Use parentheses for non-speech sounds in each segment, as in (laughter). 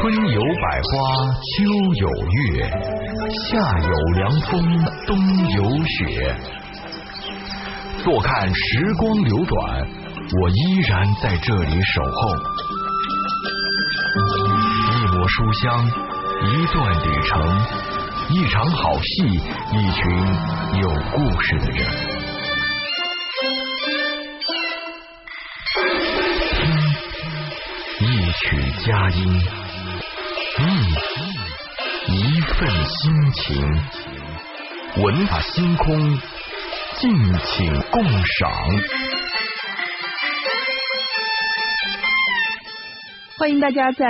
春有百花，秋有月，夏有凉风，冬有雪。坐看时光流转，我依然在这里守候。一抹书香，一段旅程，一场好戏，一群有故事的人。一曲佳音，份心情，文化星空，敬请共赏。欢迎大家在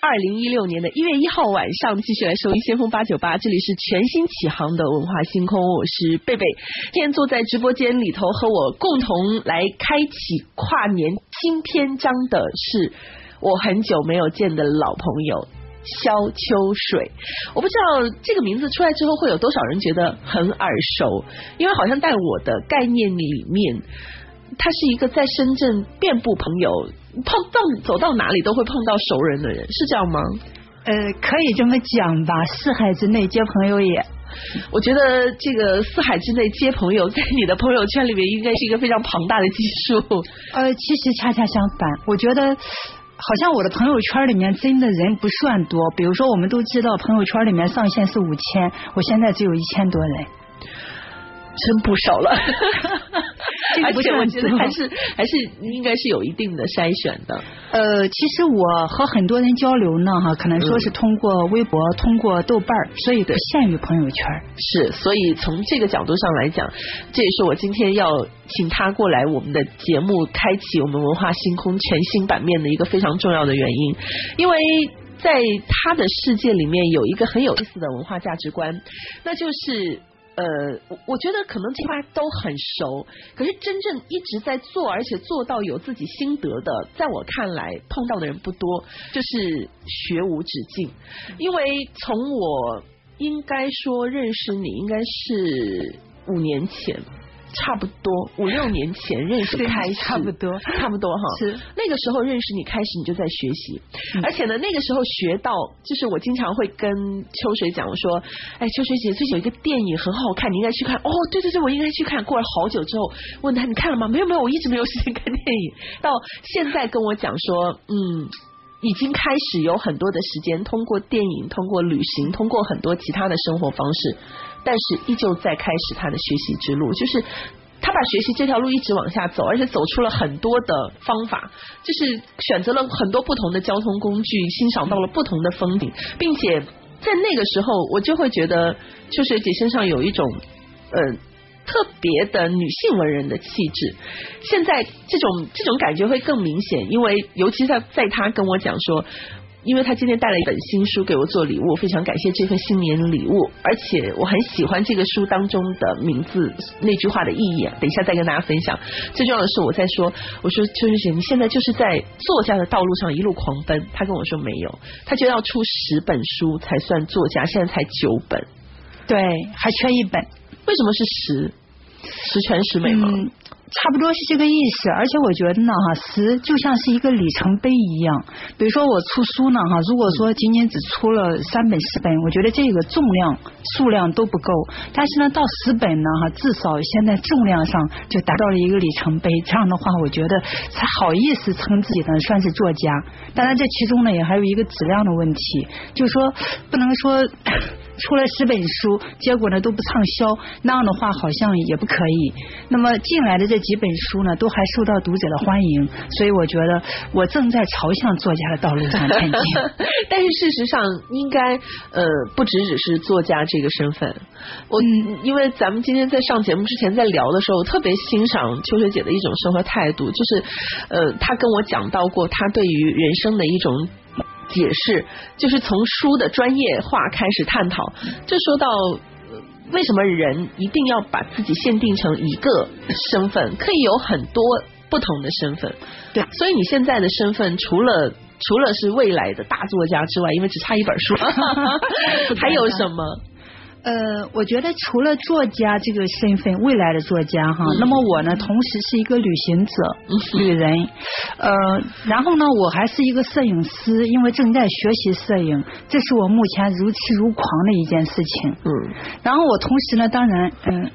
二零一六年的一月一号晚上继续来收听先锋八九八，这里是全新启航的文化星空，我是贝贝。今天坐在直播间里头和我共同来开启跨年新篇章的是。我很久没有见的老朋友萧秋水，我不知道这个名字出来之后会有多少人觉得很耳熟，因为好像在我的概念里面，他是一个在深圳遍布朋友，碰到走到哪里都会碰到熟人的人，是这样吗？呃，可以这么讲吧，四海之内皆朋友也。我觉得这个四海之内皆朋友，在你的朋友圈里面应该是一个非常庞大的基数。呃，其实恰恰相反，我觉得。好像我的朋友圈里面真的人不算多，比如说我们都知道朋友圈里面上限是五千，我现在只有一千多人。真不少了，(laughs) 而且我觉得还是还是应该是有一定的筛选的。呃，其实我和很多人交流呢，哈，可能说是通过微博、通过豆瓣所以不限于朋友圈。是，所以从这个角度上来讲，这也是我今天要请他过来我们的节目，开启我们文化星空全新版面的一个非常重要的原因，因为在他的世界里面有一个很有意思的文化价值观，那就是。呃，我我觉得可能这块都很熟，可是真正一直在做，而且做到有自己心得的，在我看来碰到的人不多，就是学无止境。因为从我应该说认识你，应该是五年前。差不多五六年前认识开始，差不多差不多哈。是那个时候认识你开始，你就在学习，而且呢，那个时候学到，就是我经常会跟秋水讲，我说，哎，秋水姐最近有一个电影很好看，你应该去看。哦，对对对，我应该去看。过了好久之后，问他你看了吗？没有没有，我一直没有时间看电影。到现在跟我讲说，嗯，已经开始有很多的时间，通过电影，通过旅行，通过很多其他的生活方式。但是依旧在开始他的学习之路，就是他把学习这条路一直往下走，而且走出了很多的方法，就是选择了很多不同的交通工具，欣赏到了不同的风景，并且在那个时候，我就会觉得秋水姐身上有一种呃特别的女性文人的气质。现在这种这种感觉会更明显，因为尤其在在他跟我讲说。因为他今天带了一本新书给我做礼物，非常感谢这份新年礼物，而且我很喜欢这个书当中的名字那句话的意义。等一下再跟大家分享。最重要的是，我在说，我说秋秋姐，你现在就是在作家的道路上一路狂奔。他跟我说没有，他就要出十本书才算作家，现在才九本，对，还缺一本。为什么是十？十全十美吗？差不多是这个意思，而且我觉得呢，哈，十就像是一个里程碑一样。比如说我出书呢，哈，如果说仅仅只出了三本、四本，我觉得这个重量、数量都不够。但是呢，到十本呢，哈，至少现在重量上就达到了一个里程碑。这样的话，我觉得才好意思称自己呢算是作家。当然，这其中呢也还有一个质量的问题，就是说不能说。出了十本书，结果呢都不畅销，那样的话好像也不可以。那么进来的这几本书呢，都还受到读者的欢迎，所以我觉得我正在朝向作家的道路上前进。(laughs) 但是事实上，应该呃不只只是作家这个身份。我因为咱们今天在上节目之前在聊的时候，特别欣赏秋水姐的一种生活态度，就是呃她跟我讲到过她对于人生的一种。解释就是从书的专业化开始探讨，就说到为什么人一定要把自己限定成一个身份，可以有很多不同的身份。对，所以你现在的身份除了除了是未来的大作家之外，因为只差一本书，(laughs) (laughs) 还有什么？呃，我觉得除了作家这个身份，未来的作家哈，那么我呢，同时是一个旅行者、旅人，呃，然后呢，我还是一个摄影师，因为正在学习摄影，这是我目前如痴如狂的一件事情。嗯，然后我同时呢，当然，嗯，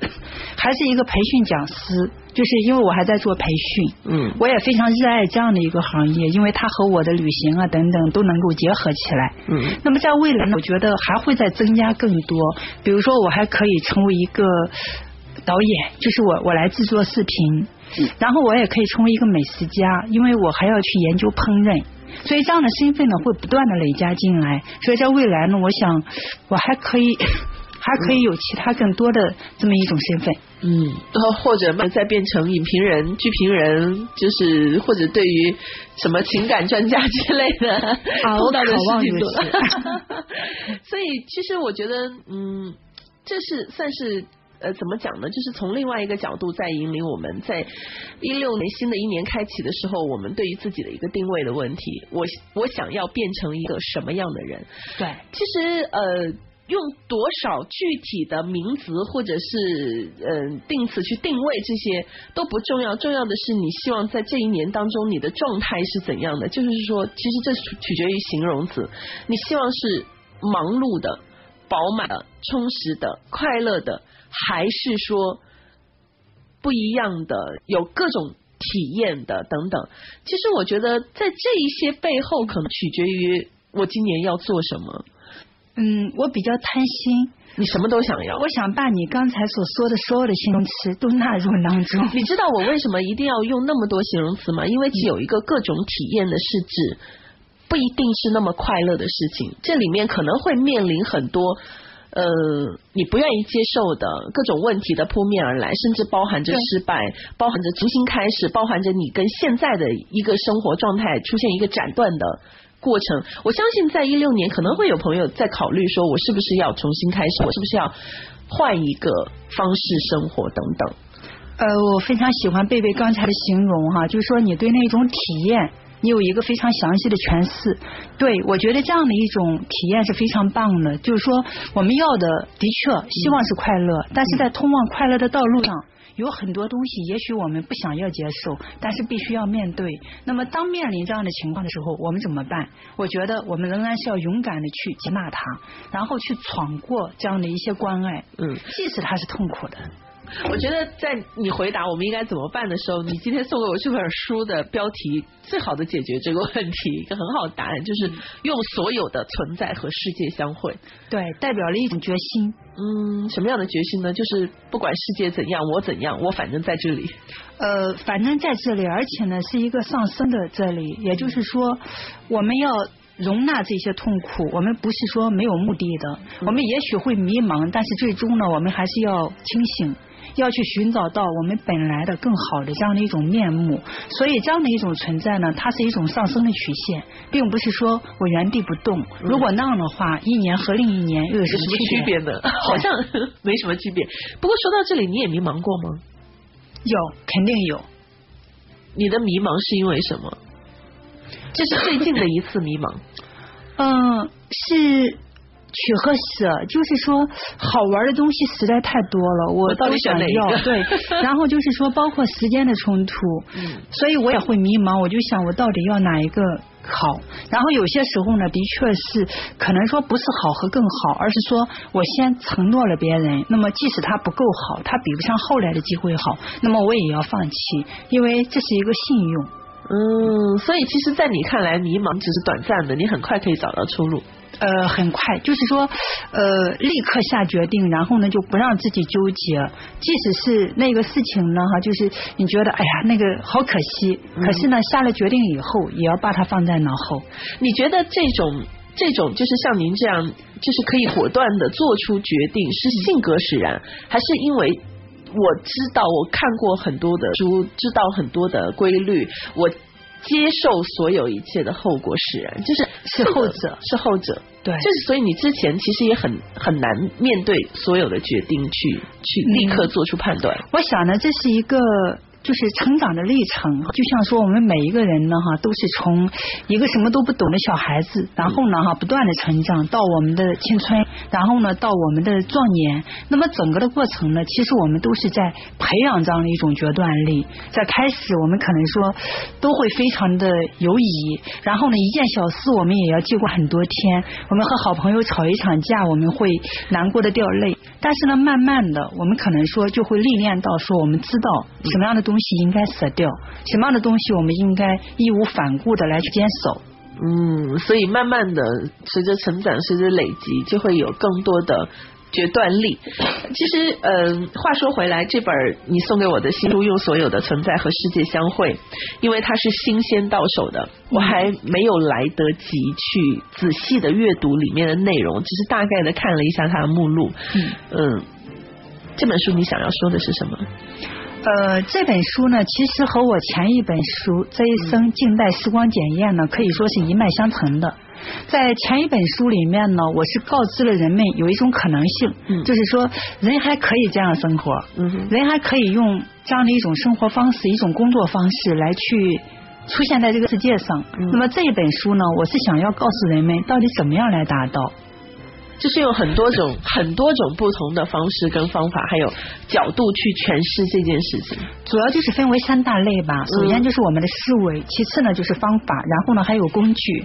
(coughs) 还是一个培训讲师。就是因为我还在做培训，嗯，我也非常热爱这样的一个行业，因为它和我的旅行啊等等都能够结合起来，嗯。那么在未来呢，我觉得还会再增加更多，比如说我还可以成为一个导演，就是我我来制作视频，然后我也可以成为一个美食家，因为我还要去研究烹饪，所以这样的身份呢会不断的累加进来，所以在未来呢，我想我还可以。还可以有其他更多的这么一种身份，嗯，然后或者再变成影评人、剧评人，就是或者对于什么情感专家之类的，碰到的事情多了。(laughs) 所以其实我觉得，嗯，这是算是呃怎么讲呢？就是从另外一个角度在引领我们，在一六年新的一年开启的时候，我们对于自己的一个定位的问题，我我想要变成一个什么样的人？对，其实呃。用多少具体的名词或者是嗯定词去定位这些都不重要，重要的是你希望在这一年当中你的状态是怎样的。就是说，其实这取决于形容词。你希望是忙碌的、饱满的、充实的、快乐的，还是说不一样的、有各种体验的等等？其实我觉得在这一些背后，可能取决于我今年要做什么。嗯，我比较贪心，你什么都想要。我想把你刚才所说的所有的形容词都纳入囊中。你知道我为什么一定要用那么多形容词吗？因为有一个各种体验的是指不一定是那么快乐的事情，这里面可能会面临很多呃你不愿意接受的各种问题的扑面而来，甚至包含着失败，包含着重新开始，包含着你跟现在的一个生活状态出现一个斩断的。过程，我相信在一六年可能会有朋友在考虑，说我是不是要重新开始，我是不是要换一个方式生活等等。呃，我非常喜欢贝贝刚才的形容哈，就是说你对那种体验，你有一个非常详细的诠释。对我觉得这样的一种体验是非常棒的，就是说我们要的的确希望是快乐，但是在通往快乐的道路上。有很多东西，也许我们不想要接受，但是必须要面对。那么，当面临这样的情况的时候，我们怎么办？我觉得我们仍然是要勇敢的去接纳它，然后去闯过这样的一些关爱。嗯，即使它是痛苦的。(laughs) 我觉得在你回答我们应该怎么办的时候，你今天送给我这本书的标题最好的解决这个问题，一个很好的答案就是用所有的存在和世界相会。对，代表了一种决心。嗯，什么样的决心呢？就是不管世界怎样，我怎样，我反正在这里。呃，反正在这里，而且呢是一个上升的这里，也就是说我们要容纳这些痛苦，我们不是说没有目的的，我们也许会迷茫，但是最终呢，我们还是要清醒。要去寻找到我们本来的更好的这样的一种面目，所以这样的一种存在呢，它是一种上升的曲线，并不是说我原地不动。如果那样的话，一年和另一年又有什么区别呢？(laughs) 好像没什么区别。不过说到这里，你也迷茫过吗？有，肯定有。你的迷茫是因为什么？这是最近的一次迷茫。嗯，是。取和舍，就是说好玩的东西实在太多了，我都想要。对，然后就是说包括时间的冲突，所以我也会迷茫。我就想我到底要哪一个好？然后有些时候呢，的确是可能说不是好和更好，而是说我先承诺了别人，那么即使他不够好，他比不上后来的机会好，那么我也要放弃，因为这是一个信用。嗯，所以其实，在你看来，迷茫只是短暂的，你很快可以找到出路。呃，很快，就是说，呃，立刻下决定，然后呢，就不让自己纠结。即使是那个事情呢，哈，就是你觉得，哎呀，那个好可惜，可是呢，下了决定以后，也要把它放在脑后。你觉得这种这种，就是像您这样，就是可以果断的做出决定，是性格使然，还是因为我知道我看过很多的书，知道很多的规律，我。接受所有一切的后果使然，就是是后者，是后者，对，就是所以你之前其实也很很难面对所有的决定，去去立刻做出判断。我想呢，这是一个就是成长的历程，就像说我们每一个人呢哈，都是从一个什么都不懂的小孩子，然后呢哈不断的成长到我们的青春，然后呢到我们的壮年，那么整个的过程呢，其实我们都是在培养这样的一种决断力。在开始我们可能说都会非常的犹疑，然后呢一件小事我们也要记过很多天，我们和好朋友吵一场架，我们会难过的掉泪，但是呢慢慢的我们可能说就会历练到说我们知道什么样的东西应该舍掉，什么样的东西我们应该义无反顾的来去坚守。嗯，所以慢慢的随着成长，随着累积，就会有更多的决断力。其实，嗯，话说回来，这本你送给我的新书《用所有的存在和世界相会》，因为它是新鲜到手的，我还没有来得及去仔细的阅读里面的内容，只是大概的看了一下它的目录。嗯嗯，这本书你想要说的是什么？呃，这本书呢，其实和我前一本书《这一生静待时光检验》呢，可以说是一脉相承的。在前一本书里面呢，我是告知了人们有一种可能性，嗯就是说人还可以这样生活，嗯人还可以用这样的一种生活方式、一种工作方式来去出现在这个世界上。嗯那么这一本书呢，我是想要告诉人们到底怎么样来达到。就是有很多种、很多种不同的方式跟方法，还有角度去诠释这件事情。主要就是分为三大类吧。嗯首先就是我们的思维，其次呢就是方法，然后呢还有工具。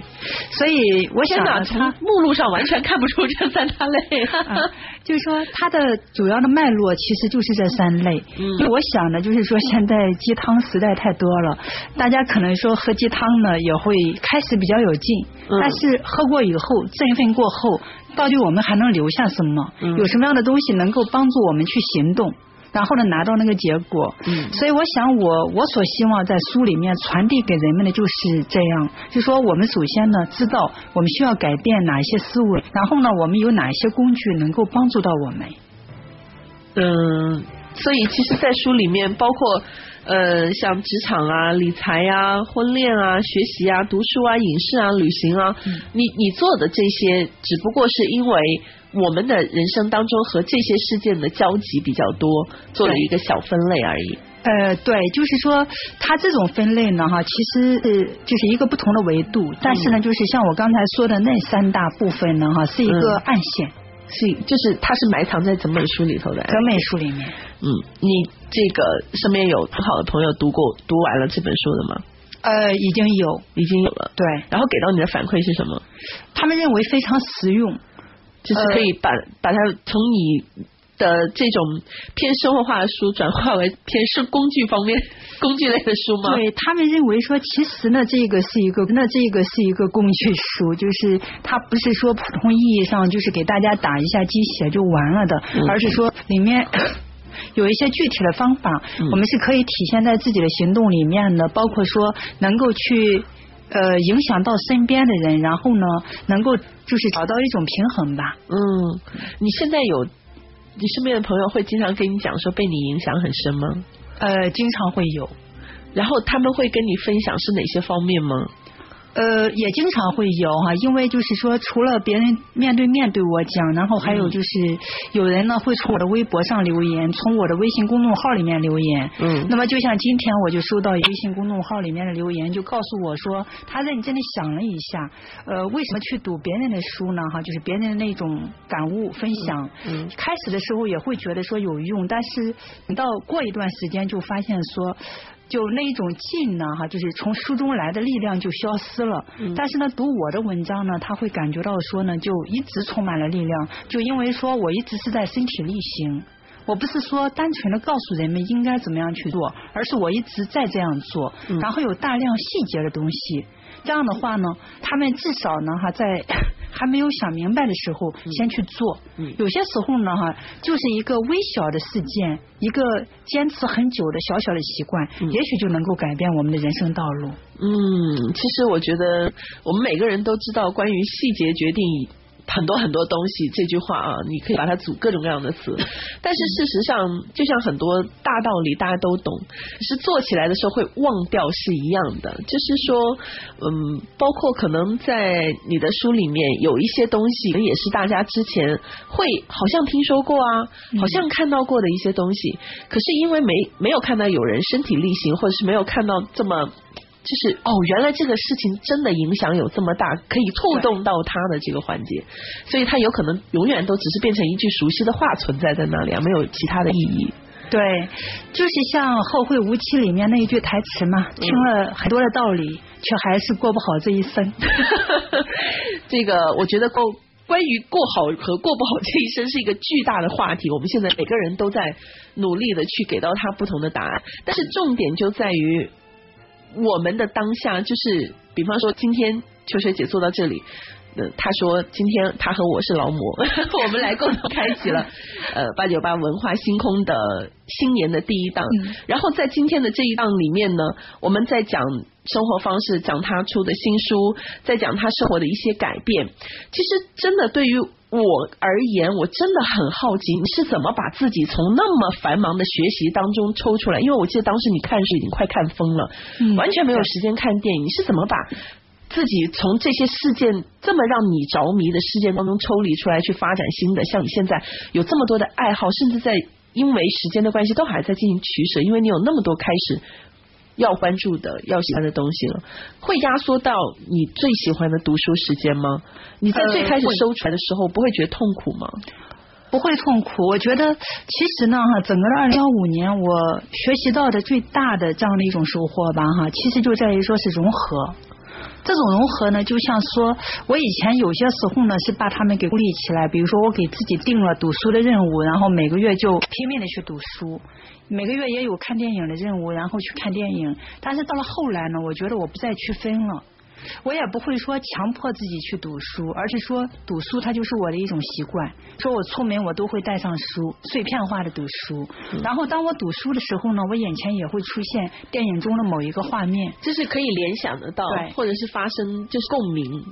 所以我想从。目录上完全看不出这三大类。(laughs) 啊，就是说它的主要的脉络其实就是这三类。嗯因为我想呢，就是说现在鸡汤实在太多了，大家可能说喝鸡汤呢也会开始比较有劲，嗯但是喝过以后振奋过后，到底我们还能留下什么？嗯有什么样的东西能够帮助我们去行动？然后呢，拿到那个结果。嗯所以我想我，我所希望在书里面传递给人们的就是这样，就说我们首先呢，知道我们需要改变哪一些思维，然后呢，我们有哪一些工具能够帮助到我们。嗯，所以其实，在书里面包括呃，像职场啊、理财啊、婚恋啊、学习啊、读书啊、影视啊、旅行啊，你你做的这些，只不过是因为我们的人生当中和这些事件的交集比较多，做了一个小分类而已。呃，对，就是说，它这种分类呢，哈，其实是就是一个不同的维度，但是呢，就是像我刚才说的那三大部分呢，哈，是一个嗯暗线，是，就是它是埋藏在整本书里头的。整本书里面。嗯，你这个身边有很好的朋友读过、读完了这本书的吗？呃，已经有，已经有了。对然后给到你的反馈是什么？他们认为非常实用。就是可以把、把它从你的这种偏生活化的书转化为偏是工具方面 (laughs) 工具类的书吗？对他们认为说，其实呢，这个是一个，那这个是一个工具书，就是它不是说普通意义上就是给大家打一下鸡血就完了的，嗯而是说里面。(coughs) 有一些具体的方法，嗯我们是可以体现在自己的行动里面的，包括说能够去呃影响到身边的人，然后呢，能够就是找到一种平衡吧。嗯，你现在有你身边的朋友会经常跟你讲说被你影响很深吗？呃，经常会有，然后他们会跟你分享是哪些方面吗？呃，也经常会有哈，因为就是说，除了别人面对面对我讲，然后还有就是有人呢会从我的微博上留言，从我的微信公众号里面留言。嗯那么就像今天我就收到微信公众号里面的留言，就告诉我说，他认真的想了一下，呃，为什么去读别人的书呢？哈，就是别人的那种感悟分享。嗯开始的时候也会觉得说有用，但是等到过一段时间就发现说。就那一种劲呢，哈，就是从书中来的力量就消失了。嗯但是呢，读我的文章呢，他会感觉到说呢，就一直充满了力量，就因为说我一直是在身体力行。我不是说单纯的告诉人们应该怎么样去做，而是我一直在这样做，嗯然后有大量细节的东西。这样的话呢，他们至少呢哈，在还没有想明白的时候，先去做。嗯有些时候呢哈，就是一个微小的事件，一个坚持很久的小小的习惯，嗯也许就能够改变我们的人生道路。嗯，其实我觉得我们每个人都知道，关于细节决定很多很多东西，这句话啊，你可以把它组各种各样的词，(laughs) 但是事实上，就像很多大道理大家都懂，是做起来的时候会忘掉是一样的。就是说，嗯，包括可能在你的书里面有一些东西，也是大家之前会好像听说过啊，好像看到过的一些东西，可是因为没没有看到有人身体力行，或者是没有看到这么。就是哦，原来这个事情真的影响有这么大，可以触动到他的这个环节，所以他有可能永远都只是变成一句熟悉的话存在在那里啊，没有其他的意义。对，就是像《后会无期》里面那一句台词嘛，听了很多的道理，却还是过不好这一生。(laughs) 这个我觉得过关于过好和过不好这一生是一个巨大的话题，我们现在每个人都在努力的去给到他不同的答案，但是重点就在于。我们的当下就是，比方说今天秋水姐坐到这里，呃，她说今天他和我是劳模，(laughs) 我们来共同开启了 (laughs) 呃八九八文化星空的新年的第一档。然后在今天的这一档里面呢，我们在讲生活方式，讲他出的新书，在讲他生活的一些改变。其实真的对于。我而言，我真的很好奇，你是怎么把自己从那么繁忙的学习当中抽出来？因为我记得当时你看书已经快看疯了，完全没有时间看电影。你是怎么把自己从这些事件这么让你着迷的事件当中抽离出来，去发展新的？像你现在有这么多的爱好，甚至在因为时间的关系都还在进行取舍，因为你有那么多开始。要关注的、要喜欢的东西了，会压缩到你最喜欢的读书时间吗？你在最开始收出来的时候，不会觉得痛苦吗？不会痛苦。我觉得其实呢，哈，整个的二零幺五年，我学习到的最大的这样的一种收获吧，哈，其实就在于说是融合。这种融合呢，就像说我以前有些时候呢，是把他们给孤立起来。比如说，我给自己定了读书的任务，然后每个月就拼命的去读书。每个月也有看电影的任务，然后去看电影。但是到了后来呢，我觉得我不再区分了，我也不会说强迫自己去读书，而是说读书它就是我的一种习惯。说我出门我都会带上书，碎片化的读书。然后当我读书的时候呢，我眼前也会出现电影中的某一个画面，这是可以联想得到，或者是发生就是共鸣。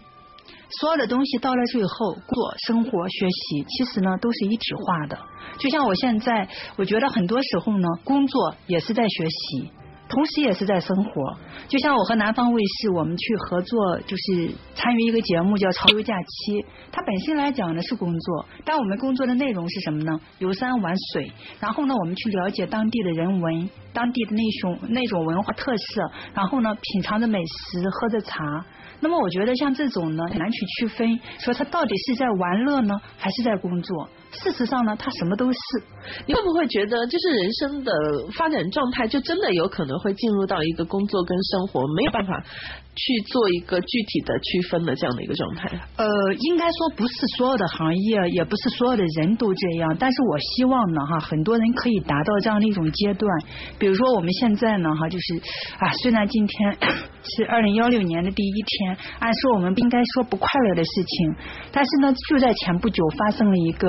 所有的东西到了最后，工作、生活、学习，其实呢都是一体化的。就像我现在，我觉得很多时候呢，工作也是在学习，同时也是在生活。就像我和南方卫视，我们去合作，就是参与一个节目叫《潮流假期》，它本身来讲呢是工作，但我们工作的内容是什么呢？游山玩水，然后呢，我们去了解当地的人文、当地的那种那种文化特色，然后呢，品尝着美食，喝着茶。那么我觉得像这种呢，很难去区分，说他到底是在玩乐呢，还是在工作。事实上呢，他什么都是。你会不会觉得，就是人生的发展状态，就真的有可能会进入到一个工作跟生活没有办法去做一个具体的区分的这样的一个状态？呃，应该说不是所有的行业，也不是所有的人都这样。但是我希望呢，哈，很多人可以达到这样的一种阶段。比如说我们现在呢，哈，就是啊，虽然今天 (coughs) 是二零幺六年的第一天，按说我们不应该说不快乐的事情，但是呢，就在前不久发生了一个。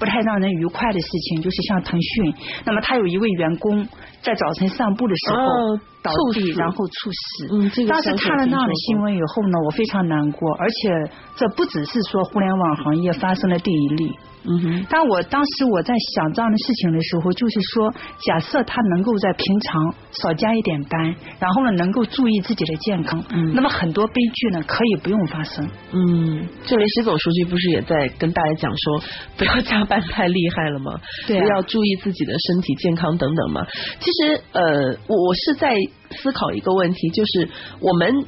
不太让人愉快的事情，就是像腾讯，那么他有一位员工在早晨散步的时候倒地，然后猝死。嗯，这个当时看了那样的新闻以后呢，我非常难过，而且这不只是说互联网行业发生了第一例。嗯哼，但我当时我在想这样的事情的时候，就是说，假设他能够在平常少加一点班，然后呢，能够注意自己的健康，嗯，那么很多悲剧呢可以不用发生。嗯，这位习总书记不是也在跟大家讲说，不要加班太厉害了吗？对，不要注意自己的身体健康等等嘛。其其实，呃，我我是在思考一个问题，就是我们。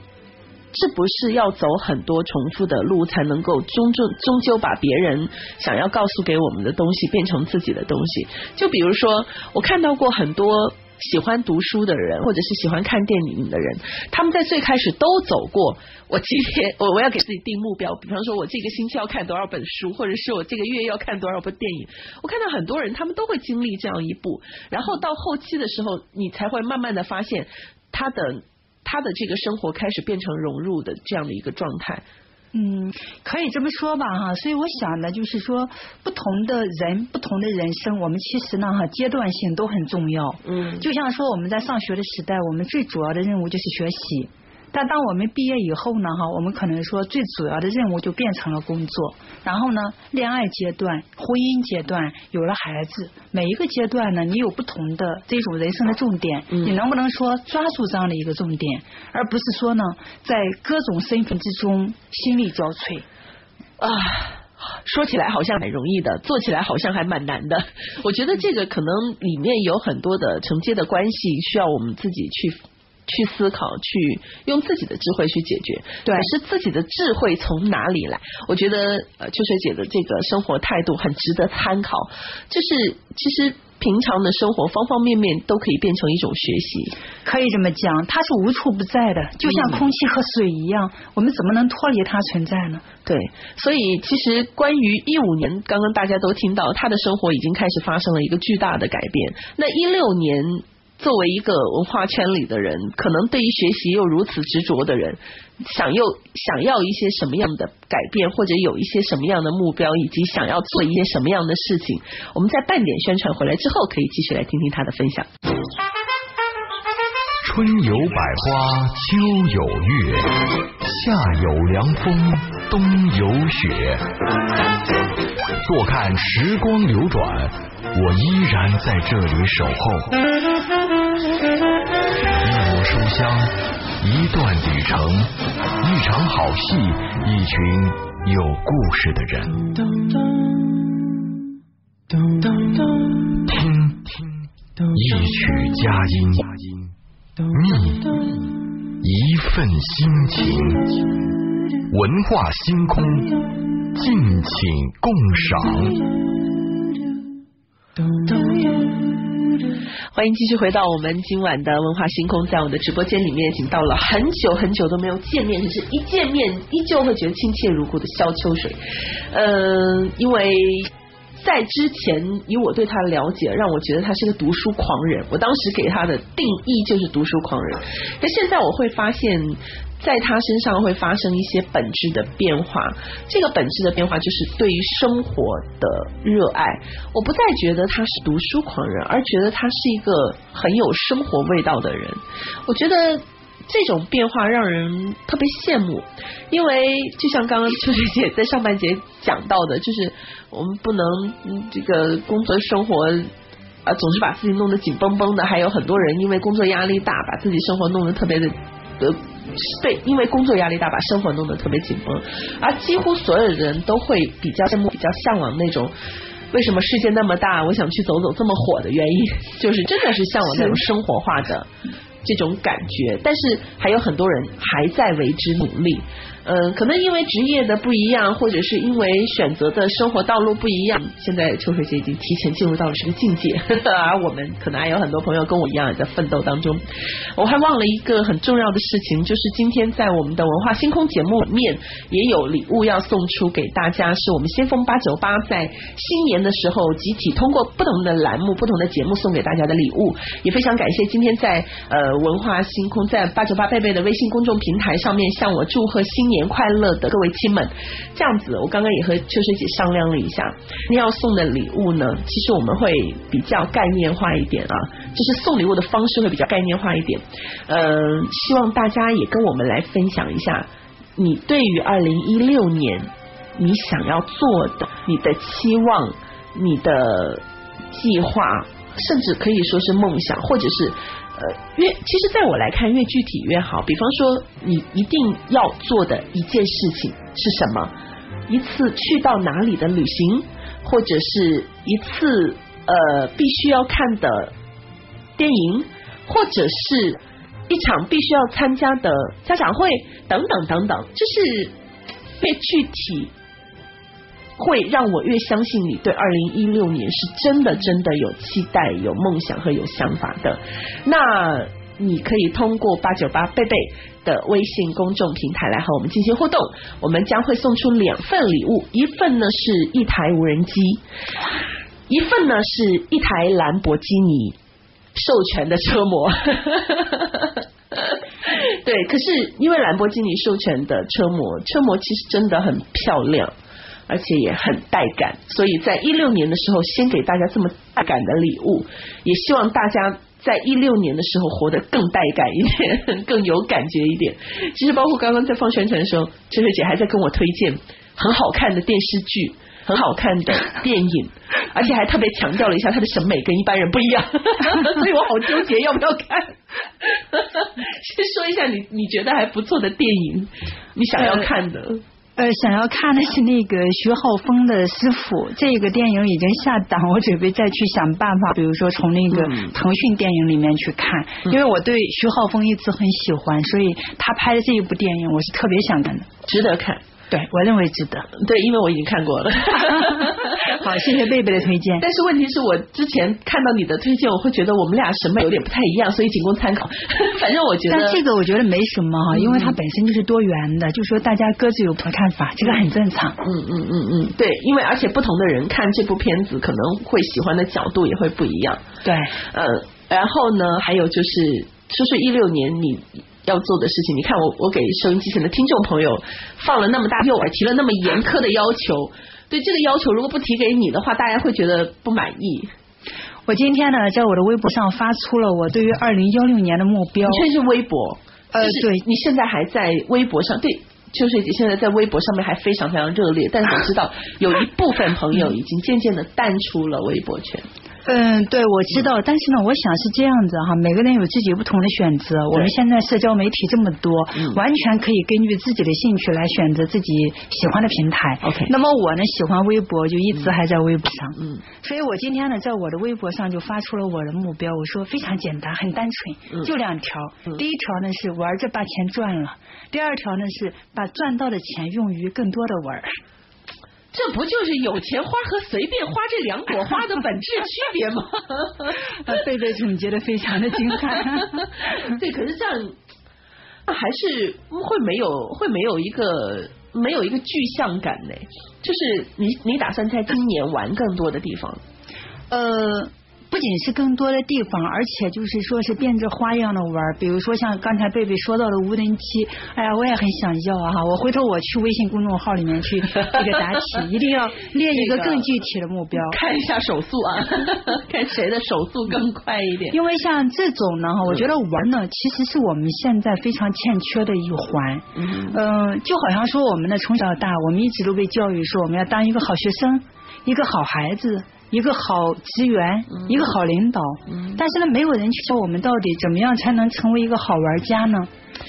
是不是要走很多重复的路，才能够终终终究把别人想要告诉给我们的东西变成自己的东西？就比如说，我看到过很多喜欢读书的人，或者是喜欢看电影的人，他们在最开始都走过。我今天我我要给自己定目标，比方说我这个星期要看多少本书，或者是我这个月要看多少部电影。我看到很多人，他们都会经历这样一步，然后到后期的时候，你才会慢慢的发现他的。他的这个生活开始变成融入的这样的一个状态，嗯，可以这么说吧哈。所以我想呢，就是说不同的人、不同的人生，我们其实呢哈阶段性都很重要。嗯，就像说我们在上学的时代，我们最主要的任务就是学习。但当我们毕业以后呢，哈，我们可能说最主要的任务就变成了工作。然后呢，恋爱阶段、婚姻阶段，有了孩子，每一个阶段呢，你有不同的这种人生的重点，你能不能说抓住这样的一个重点，而不是说呢，在各种身份之中心力交瘁啊？说起来好像很容易的，做起来好像还蛮难的。(laughs) 我觉得这个可能里面有很多的承接的关系，需要我们自己去去思考，去用自己的智慧去解决。对，可是自己的智慧从哪里来？我觉得呃，秋水姐的这个生活态度很值得参考。就是其实。平常的生活方方面面都可以变成一种学习，可以这么讲，它是无处不在的，就像空气和水一样，我们怎么能脱离它存在呢？对，所以其实关于一五年，刚刚大家都听到，他的生活已经开始发生了一个巨大的改变。那一六年。作为一个文化圈里的人，可能对于学习又如此执着的人，想又想要一些什么样的改变，或者有一些什么样的目标，以及想要做一些什么样的事情，我们在半点宣传回来之后，可以继续来听听他的分享。春有百花，秋有月，夏有凉风，冬有雪。坐看时光流转。我依然在这里守候，一抹书香，一段旅程，一场好戏，一群有故事的人。听，一曲佳音，觅一份心情，文化星空，敬请共赏。欢迎继续回到我们今晚的文化星空，在我的直播间里面，请到了很久很久都没有见面，可是一见面依旧会觉得亲切如故的萧秋水。嗯，因为在之前以我对他的了解，让我觉得他是个读书狂人。我当时给他的定义就是读书狂人，可现在我会发现。在他身上会发生一些本质的变化，这个本质的变化就是对于生活的热爱。我不再觉得他是读书狂人，而觉得他是一个很有生活味道的人。我觉得这种变化让人特别羡慕，因为就像刚刚秋水姐在上半节讲到的，就是我们不能这个工作生活啊总是把自己弄得紧绷绷的，还有很多人因为工作压力大，把自己生活弄得特别的呃。对，因为工作压力大，把生活弄得特别紧绷，而几乎所有人都会比较羡慕、比较向往那种，为什么世界那么大，我想去走走，这么火的原因，(laughs) 就是真的是向往那种生活化的这种感觉。但是还有很多人还在为之努力。嗯，可能因为职业的不一样，或者是因为选择的生活道路不一样，现在秋水姐已经提前进入到了这个境界，(laughs) 而我们可能还有很多朋友跟我一样也在奋斗当中。我还忘了一个很重要的事情，就是今天在我们的文化星空节目里面也有礼物要送出给大家，是我们先锋八九八在新年的时候集体通过不同的栏目、不同的节目送给大家的礼物，也非常感谢今天在呃文化星空在八九八贝贝的微信公众平台上面向我祝贺新。年快乐的各位亲们，这样子，我刚刚也和秋水姐商量了一下，你要送的礼物呢，其实我们会比较概念化一点啊，就是送礼物的方式会比较概念化一点。嗯，希望大家也跟我们来分享一下，你对于二零一六年你想要做的、你的期望、你的计划，甚至可以说是梦想，或者是。呃，越其实，在我来看，越具体越好。比方说，你一定要做的一件事情是什么？一次去到哪里的旅行，或者是一次呃必须要看的电影，或者是一场必须要参加的家长会，等等等等，就是越具体。会让我越相信你对二零一六年是真的真的有期待、有梦想和有想法的。那你可以通过八九八贝贝的微信公众平台来和我们进行互动。我们将会送出两份礼物，一份呢是一台无人机，一份呢是一台兰博基尼授权的车模。(laughs) 对，可是因为兰博基尼授权的车模，车模其实真的很漂亮。而且也很带感，所以在一六年的时候，先给大家这么带感的礼物，也希望大家在一六年的时候活得更带感一点，更有感觉一点。其实包括刚刚在放宣传的时候，秋水姐还在跟我推荐很好看的电视剧。很好看的电影，(laughs) 而且还特别强调了一下她的审美跟一般人不一样，(laughs) 所以我好纠结要不要看。先说一下你你觉得还不错的电影，你想要看的。呃，想要看的是那个徐浩峰的师傅，这个电影已经下档，我准备再去想办法，比如说从那个腾讯电影里面去看，因为我对徐浩峰一直很喜欢，所以他拍的这一部电影我是特别想看的，值得看。对，我认为值得。对，因为我已经看过了。(laughs) 好，谢谢贝贝的推荐。但是问题是我之前看到你的推荐，我会觉得我们俩审美有点不太一样，所以仅供参考。(laughs) 反正我觉得，但这个我觉得没什么哈，因为它本身就是多元的，就说大家各自有不同看法，这个很正常。嗯嗯嗯嗯，对，因为而且不同的人看这部片子，可能会喜欢的角度也会不一样。对，呃，然后呢，还有就是，说说一六年你。要做的事情，你看我我给收音机前的听众朋友放了那么大诱饵，提了那么严苛的要求，对这个要求如果不提给你的话，大家会觉得不满意。我今天呢，在我的微博上发出了我对于二零幺六年的目标。确实是微博，呃，对，你现在还在微博上，对，秋水姐现在在微博上面还非常非常热烈，但是我知道有一部分朋友已经渐渐的淡出了微博圈。嗯，对，我知道，但是呢，我想是这样子哈，每个人有自己不同的选择。我们现在社交媒体这么多，完全可以根据自己的兴趣来选择自己喜欢的平台。OK，那么我呢，喜欢微博，就一直还在微博上。嗯，所以我今天呢，在我的微博上就发出了我的目标，我说非常简单，很单纯，就两条。第一条呢是玩着把钱赚了，第二条呢是把赚到的钱用于更多的玩。这不就是有钱花和随便花这两朵花的本质区别吗？(laughs) 贝贝总结的非常的精彩。对，可是这样还是会没有会没有一个没有一个具象感呢？就是你你打算在今年玩更多的地方？呃。不仅是更多的地方，而且就是说是变着花样的玩，比如说像刚才贝贝说到的无人机，哎呀，我也很想要啊！哈，我回头我去微信公众号里面去这个答题，(laughs) 一定要列一个更具体的目标，看一下手速啊，(laughs) 看谁的手速更快一点。因为像这种呢，哈，我觉得玩呢，其实是我们现在非常欠缺的一环。嗯，就好像说我们的从小到大，我们一直都被教育说我们要当一个好学生，一个好孩子。一个好职员，一个好领导，但是呢，没有人去教我们到底怎么样才能成为一个好玩家呢？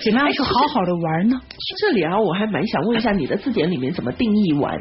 怎么样去好好的玩呢？这里啊，我还蛮想问一下你的字典里面怎么定义玩？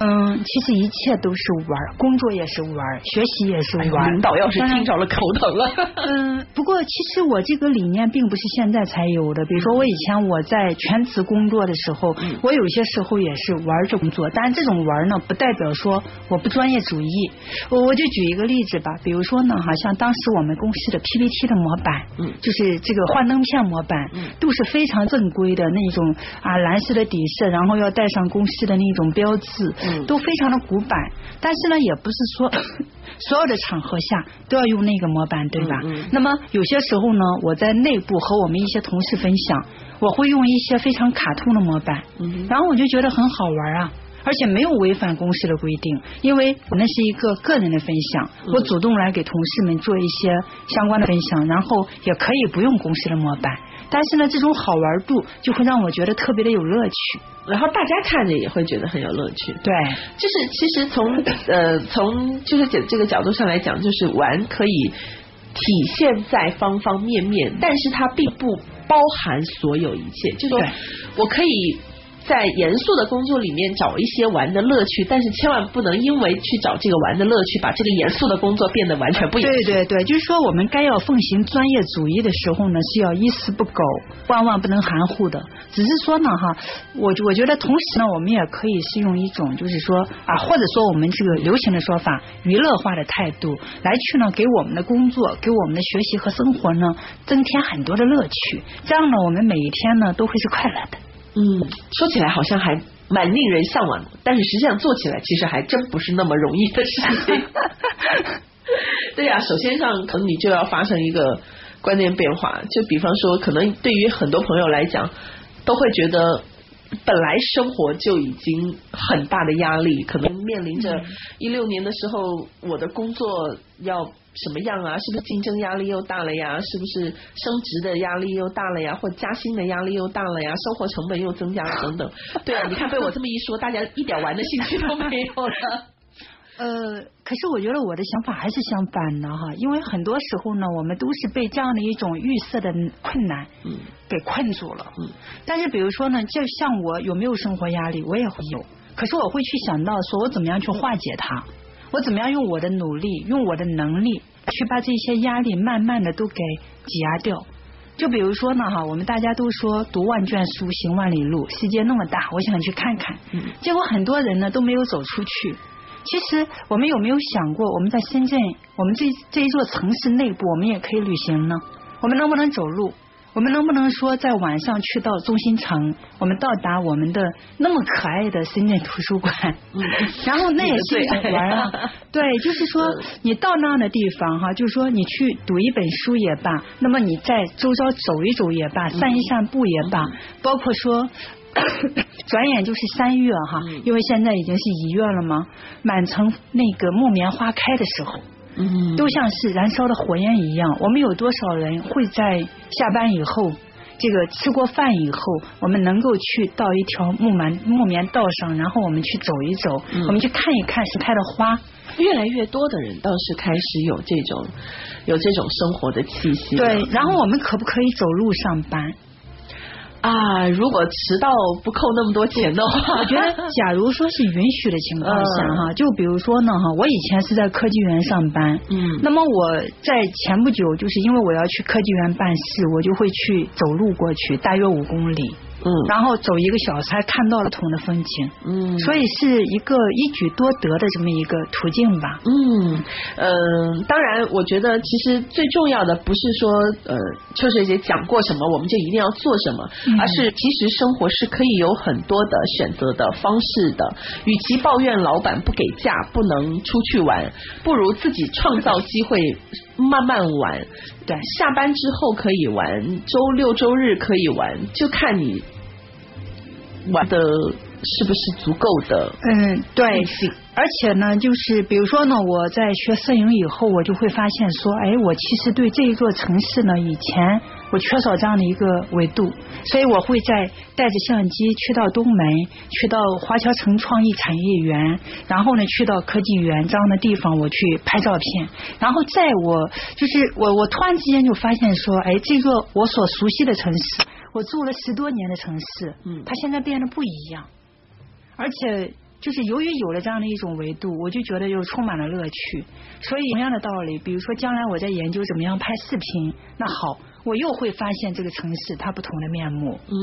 嗯，其实一切都是玩，工作也是玩，学习也是玩。领导要是听着了，头疼了。嗯，不过其实我这个理念并不是现在才有的。比如说我以前我在全职工作的时候，我有些时候也是玩着工作。但这种玩呢，不代表说我不专业主义。我我就举一个例子吧，比如说呢，哈，像当时我们公司的 PPT 的模板，嗯，就是这个幻灯片模板，嗯，都是非常正规的那种啊，蓝色的底色，然后要带上公司的那种标志。都非常的古板，但是呢，也不是说 (coughs) 所有的场合下都要用那个模板，对吧？那么有些时候呢，我在内部和我们一些同事分享，我会用一些非常卡通的模板，然后我就觉得很好玩啊，而且没有违反公司的规定，因为我那是一个个人的分享，我主动来给同事们做一些相关的分享，然后也可以不用公司的模板。但是呢，这种好玩度就会让我觉得特别的有乐趣，然后大家看着也会觉得很有乐趣。对，就是其实从呃从就是这这个角度上来讲，就是玩可以体现在方方面面，但是它并不包含所有一切。就说我可以。在严肃的工作里面找一些玩的乐趣，但是千万不能因为去找这个玩的乐趣，把这个严肃的工作变得完全不严肃。对对对，就是说我们该要奉行专业主义的时候呢，是要一丝不苟，万万不能含糊的。只是说呢，哈，我我觉得同时呢，我们也可以是用一种就是说啊，或者说我们这个流行的说法，娱乐化的态度来去呢，给我们的工作、给我们的学习和生活呢，增添很多的乐趣。这样呢，我们每一天呢，都会是快乐的。嗯，说起来好像还蛮令人向往的，但是实际上做起来其实还真不是那么容易的事情。(laughs) 对呀，首先上可能你就要发生一个观念变化，就比方说，可能对于很多朋友来讲，都会觉得本来生活就已经很大的压力，可能面临着一六年的时候，我的工作要什么样啊？是不是竞争压力又大了呀？是不是升职的压力又大了呀？或加薪的压力又大了呀？生活成本又增加了等等。(laughs) 对啊，你看被我这么一说，大家一点玩的兴趣都没有了。(laughs) 呃，可是我觉得我的想法还是相反的哈，因为很多时候呢，我们都是被这样的一种预设的困难，嗯，给困住了，嗯。但是比如说呢，就像我有没有生活压力，我也会有，可是我会去想到说我怎么样去化解它，我怎么样用我的努力，用我的能力去把这些压力慢慢的都给挤压掉。就比如说呢哈，我们大家都说读万卷书，行万里路，世界那么大，我想去看看，嗯。结果很多人呢都没有走出去。其实我们有没有想过，我们在深圳，我们这这一座城市内部，我们也可以旅行呢？我们能不能走路？我们能不能说在晚上去到中心城，我们到达我们的那么可爱的深圳图书馆？嗯，(laughs) 然后那也是一种玩啊。(laughs) 对，就是说你到那样的地方哈，就是说你去读一本书也罢，那么你在周遭走一走也罢，散一散步也罢，包括说。(coughs) 转眼就是三月哈，因为现在已经是一月了嘛，满城那个木棉花开的时候，嗯，都像是燃烧的火焰一样。我们有多少人会在下班以后，这个吃过饭以后，我们能够去到一条木棉木棉道上，然后我们去走一走，我们去看一看时开的花。越来越多的人倒是开始有这种有这种生活的气息。对，然后我们可不可以走路上班？啊，如果迟到不扣那么多钱的话，我觉得，假如说是允许的情况下哈，就比如说呢哈，我以前是在科技园上班，嗯，那么我在前不久，就是因为我要去科技园办事，我就会去走路过去，大约五公里。嗯，然后走一个小时，还看到了不同的风景，嗯，所以是一个一举多得的这么一个途径吧。嗯，呃，当然，我觉得其实最重要的不是说，呃，秋水姐讲过什么，我们就一定要做什么，而是其实生活是可以有很多的选择的方式的。与其抱怨老板不给假，不能出去玩，不如自己创造机会，慢慢玩。对，下班之后可以玩，周六周日可以玩，就看你玩的是不是足够的。嗯，对。而且呢，就是比如说呢，我在学摄影以后，我就会发现说，哎，我其实对这一座城市呢，以前。我缺少这样的一个维度，所以我会在带着相机去到东门，去到华侨城创意产业园，然后呢去到科技园这样的地方，我去拍照片。然后在我就是我我突然之间就发现说，哎，这个我所熟悉的城市，我住了十多年的城市，嗯，它现在变得不一样，而且。就是由于有了这样的一种维度，我就觉得又充满了乐趣。所以同样的道理，比如说将来我在研究怎么样拍视频，那好。我又会发现这个城市它不同的面目。嗯，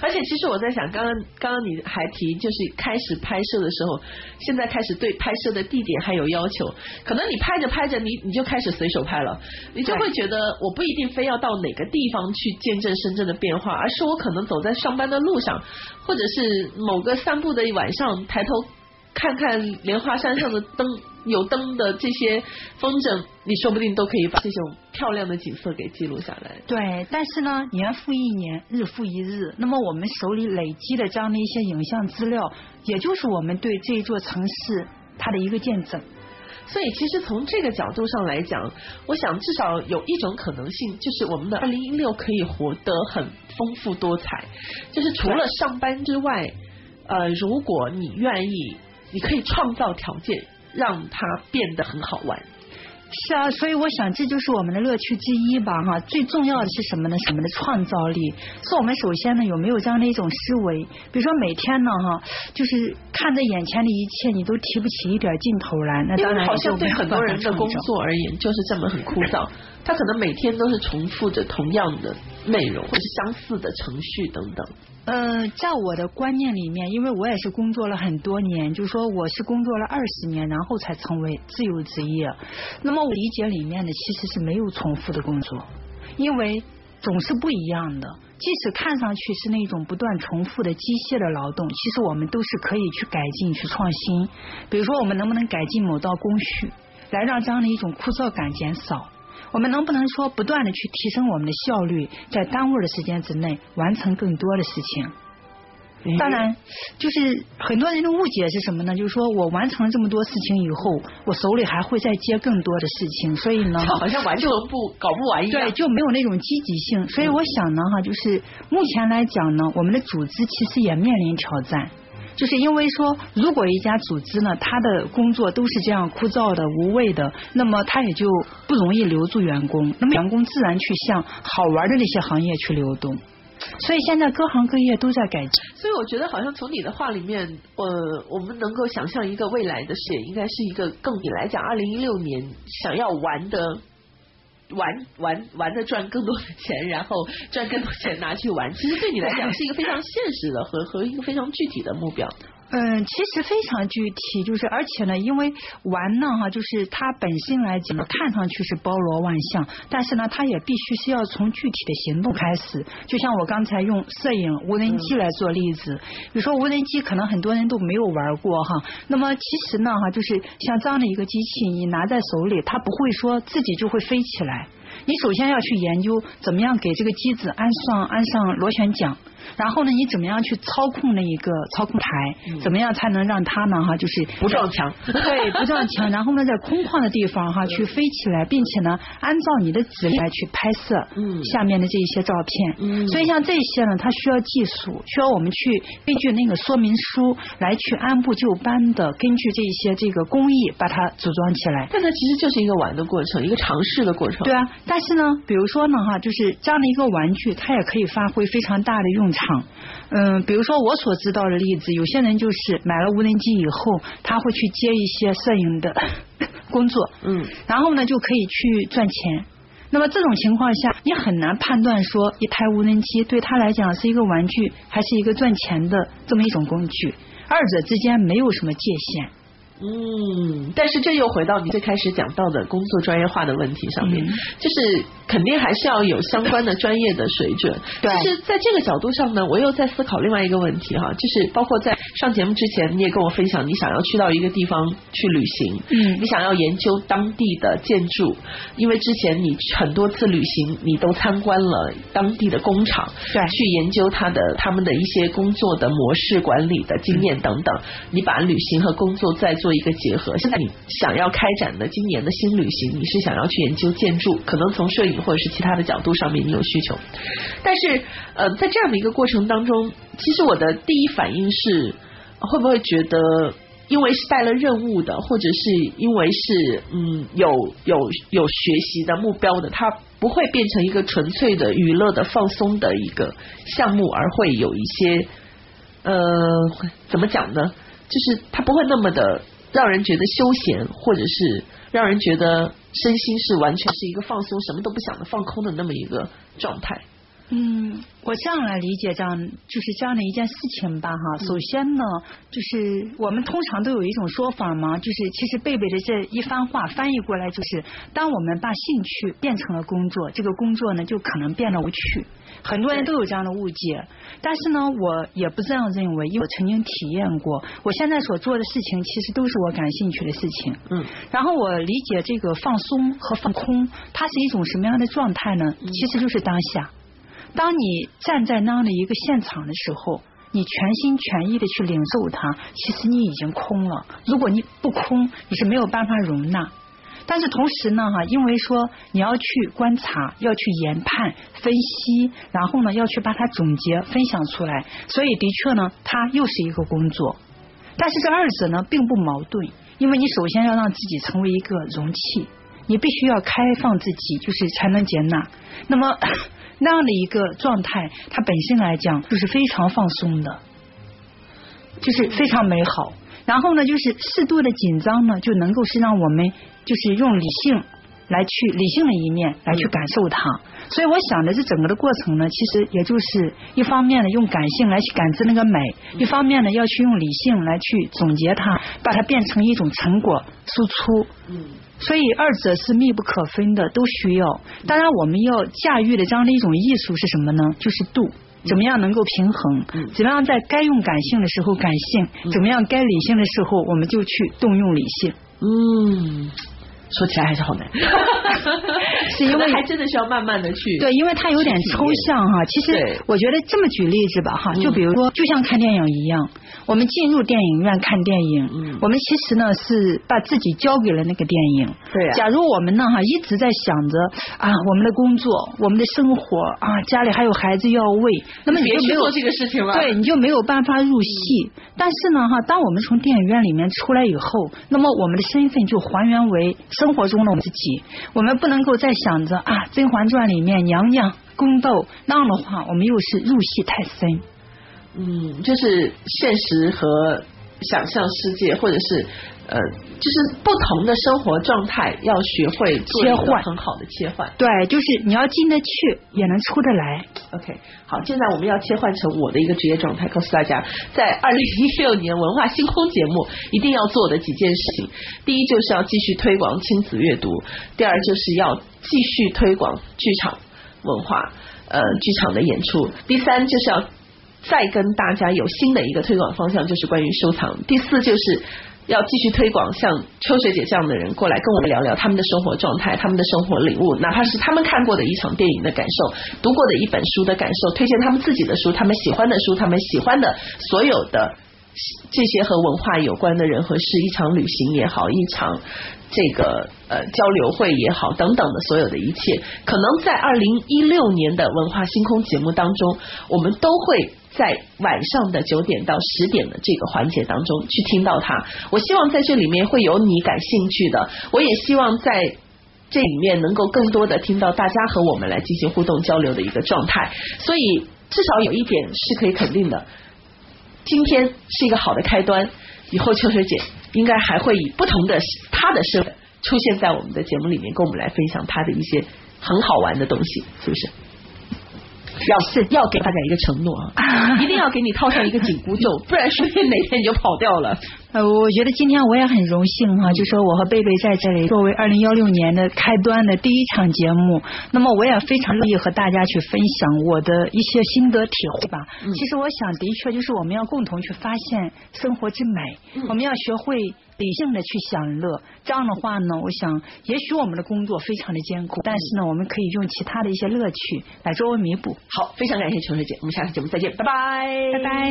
而且其实我在想，刚刚刚刚你还提，就是开始拍摄的时候，现在开始对拍摄的地点还有要求。可能你拍着拍着，你你就开始随手拍了，你就会觉得我不一定非要到哪个地方去见证深圳的变化，而是我可能走在上班的路上，或者是某个散步的晚上，抬头看看莲花山上的灯。有灯的这些风筝，你说不定都可以把这种漂亮的景色给记录下来。对，但是呢，年复一年，日复一日，那么我们手里累积的这样的一些影像资料，也就是我们对这座城市它的一个见证。所以，其实从这个角度上来讲，我想至少有一种可能性，就是我们的二零一六可以活得很丰富多彩。就是除了上班之外，呃，如果你愿意，你可以创造条件。让它变得很好玩，是啊，所以我想这就是我们的乐趣之一吧，哈。最重要的是什么呢？什么的创造力？是我们首先呢有没有这样的一种思维？比如说每天呢，哈，就是看着眼前的一切，你都提不起一点劲头来。那当然，好像对很多人的工作而言就是这么很枯燥。他可能每天都是重复着同样的内容，或是相似的程序等等。呃，在我的观念里面，因为我也是工作了很多年，就是说我是工作了二十年，然后才成为自由职业。那么我理解里面的其实是没有重复的工作，因为总是不一样的。即使看上去是那种不断重复的机械的劳动，其实我们都是可以去改进、去创新。比如说，我们能不能改进某道工序，来让这样的一种枯燥感减少？我们能不能说不断的去提升我们的效率，在单位的时间之内完成更多的事情？当然，就是很多人的误解是什么呢？就是说我完成了这么多事情以后，我手里还会再接更多的事情，所以呢，(laughs) 好像完成不搞不完一样，对，就没有那种积极性。所以我想呢，哈，就是目前来讲呢，我们的组织其实也面临挑战。就是因为说，如果一家组织呢，他的工作都是这样枯燥的、无味的，那么他也就不容易留住员工，那么员工自然去向好玩的那些行业去流动。所以现在各行各业都在改进。所以我觉得好像从你的话里面，呃，我们能够想象一个未来的事业，应该是一个更你来讲，二零一六年想要玩的。玩玩玩的赚更多的钱，然后赚更多钱拿去玩，其实对你来讲是一个非常现实的和和一个非常具体的目标。嗯，其实非常具体，就是而且呢，因为玩呢哈，就是它本身来讲呢，看上去是包罗万象，但是呢，它也必须是要从具体的行动开始。就像我刚才用摄影无人机来做例子，比如说无人机可能很多人都没有玩过哈，那么其实呢哈，就是像这样的一个机器，你拿在手里，它不会说自己就会飞起来。你首先要去研究怎么样给这个机子安上安上螺旋桨。然后呢，你怎么样去操控那一个操控台？怎么样才能让它呢？哈，就是不撞墙，对，不撞墙。(laughs) 然后呢，在空旷的地方哈，去飞起来，并且呢，按照你的指令来去拍摄嗯下面的这一些照片。嗯所以像这些呢，它需要技术，需要我们去根据那个说明书来去按部就班的根据这一些这个工艺把它组装起来。但它其实就是一个玩的过程，一个尝试的过程。对啊，但是呢，比如说呢，哈，就是这样的一个玩具，它也可以发挥非常大的用场。场，嗯，比如说我所知道的例子，有些人就是买了无人机以后，他会去接一些摄影的 (laughs) 工作，嗯，然后呢就可以去赚钱。那么这种情况下，你很难判断说一台无人机对他来讲是一个玩具，还是一个赚钱的这么一种工具，二者之间没有什么界限。嗯，但是这又回到你最开始讲到的工作专业化的问题上面，就是肯定还是要有相关的专业的水准。对，其实在这个角度上呢，我又在思考另外一个问题哈，就是包括在上节目之前，你也跟我分享，你想要去到一个地方去旅行，嗯，你想要研究当地的建筑，因为之前你很多次旅行，你都参观了当地的工厂，对，去研究他的他们的一些工作的模式、管理的经验等等，你把旅行和工作在做。一个结合。现在你想要开展的今年的新旅行，你是想要去研究建筑，可能从摄影或者是其他的角度上面你有需求。但是呃，在这样的一个过程当中，其实我的第一反应是，会不会觉得，因为是带了任务的，或者是因为是嗯有有有学习的目标的，它不会变成一个纯粹的娱乐的放松的一个项目，而会有一些呃怎么讲呢？就是它不会那么的。让人觉得休闲，或者是让人觉得身心是完全是一个放松，什么都不想的放空的那么一个状态。嗯，我这样来理解这样就是这样的一件事情吧哈。首先呢，就是我们通常都有一种说法嘛，就是其实贝贝的这一番话翻译过来就是，当我们把兴趣变成了工作，这个工作呢就可能变得无趣。很多人都有这样的误解，但是呢，我也不这样认为，因为我曾经体验过。我现在所做的事情，其实都是我感兴趣的事情。嗯。然后我理解这个放松和放空，它是一种什么样的状态呢？其实就是当下。当你站在那样的一个现场的时候，你全心全意的去领受它，其实你已经空了。如果你不空，你是没有办法容纳。但是同时呢，哈，因为说你要去观察，要去研判、分析，然后呢，要去把它总结、分享出来，所以的确呢，它又是一个工作。但是这二者呢，并不矛盾，因为你首先要让自己成为一个容器，你必须要开放自己，就是才能接纳。那么 (coughs) 那样的一个状态，它本身来讲就是非常放松的，就是非常美好。然后呢，就是适度的紧张呢，就能够是让我们就是用理性来去理性的一面来去感受它。所以我想的这整个的过程呢，其实也就是一方面呢用感性来去感知那个美，一方面呢要去用理性来去总结它，把它变成一种成果输出。嗯，所以二者是密不可分的，都需要。当然，我们要驾驭的这样的一种艺术是什么呢？就是度。怎么样能够平衡？怎么样在该用感性的时候感性？怎么样该理性的时候我们就去动用理性？嗯，说起来还是好难，(laughs) 是因为还真的需要慢慢的去对，因为它有点抽象哈。其实我觉得这么举例子吧哈，就比如说，就像看电影一样，我们进入电影院看电影，嗯我们其实呢是把自己交给了那个电影。对啊假如我们呢哈一直在想着啊我们的工作、我们的生活啊家里还有孩子要喂，那么你就没有别去做这个事情了。对，你就没有办法入戏。但是呢，哈，当我们从电影院里面出来以后，那么我们的身份就还原为生活中的我们自己。我们不能够再想着啊，《甄嬛传》里面娘娘宫斗那样的话，我们又是入戏太深。嗯，就是现实和想象世界，或者是呃，就是不同的生活状态，要学会切换很好的切换。对，就是你要进得去，也能出得来。OK，好，现在我们要切换成我的一个职业状态，告诉大家，在二零一六年文化星空节目一定要做的几件事情，第一就是要继续推广亲子阅读，第二就是要继续推广剧场文化，呃，剧场的演出，第三就是要再跟大家有新的一个推广方向，就是关于收藏，第四就是。要继续推广像秋水姐这样的人过来跟我们聊聊他们的生活状态、他们的生活领悟，哪怕是他们看过的一场电影的感受、读过的一本书的感受，推荐他们自己的书、他们喜欢的书、他们喜欢的所有的这些和文化有关的人和事，一场旅行也好，一场这个呃交流会也好，等等的所有的一切，可能在二零一六年的文化星空节目当中，我们都会。在晚上的九点到十点的这个环节当中去听到它，我希望在这里面会有你感兴趣的，我也希望在这里面能够更多的听到大家和我们来进行互动交流的一个状态，所以至少有一点是可以肯定的，今天是一个好的开端，以后秋水姐应该还会以不同的她的身份出现在我们的节目里面，跟我们来分享她的一些很好玩的东西，是不是？要是要给大家一个承诺啊，(laughs) 一定要给你套上一个紧箍咒，不然说不定哪天你就跑掉了。呃，我觉得今天我也很荣幸哈、就说我和贝贝在这里作为二零幺六年的开端的第一场节目，那么我也非常乐意和大家去分享我的一些心得体会吧。其实我想，的确就是我们要共同去发现生活之美，我们要学会理性的去享乐。这样的话呢，我想也许我们的工作非常的艰苦，但是呢，我们可以用其他的一些乐趣来作为弥补。好，非常感谢琼水姐，我们下次节目再见，拜拜，拜拜。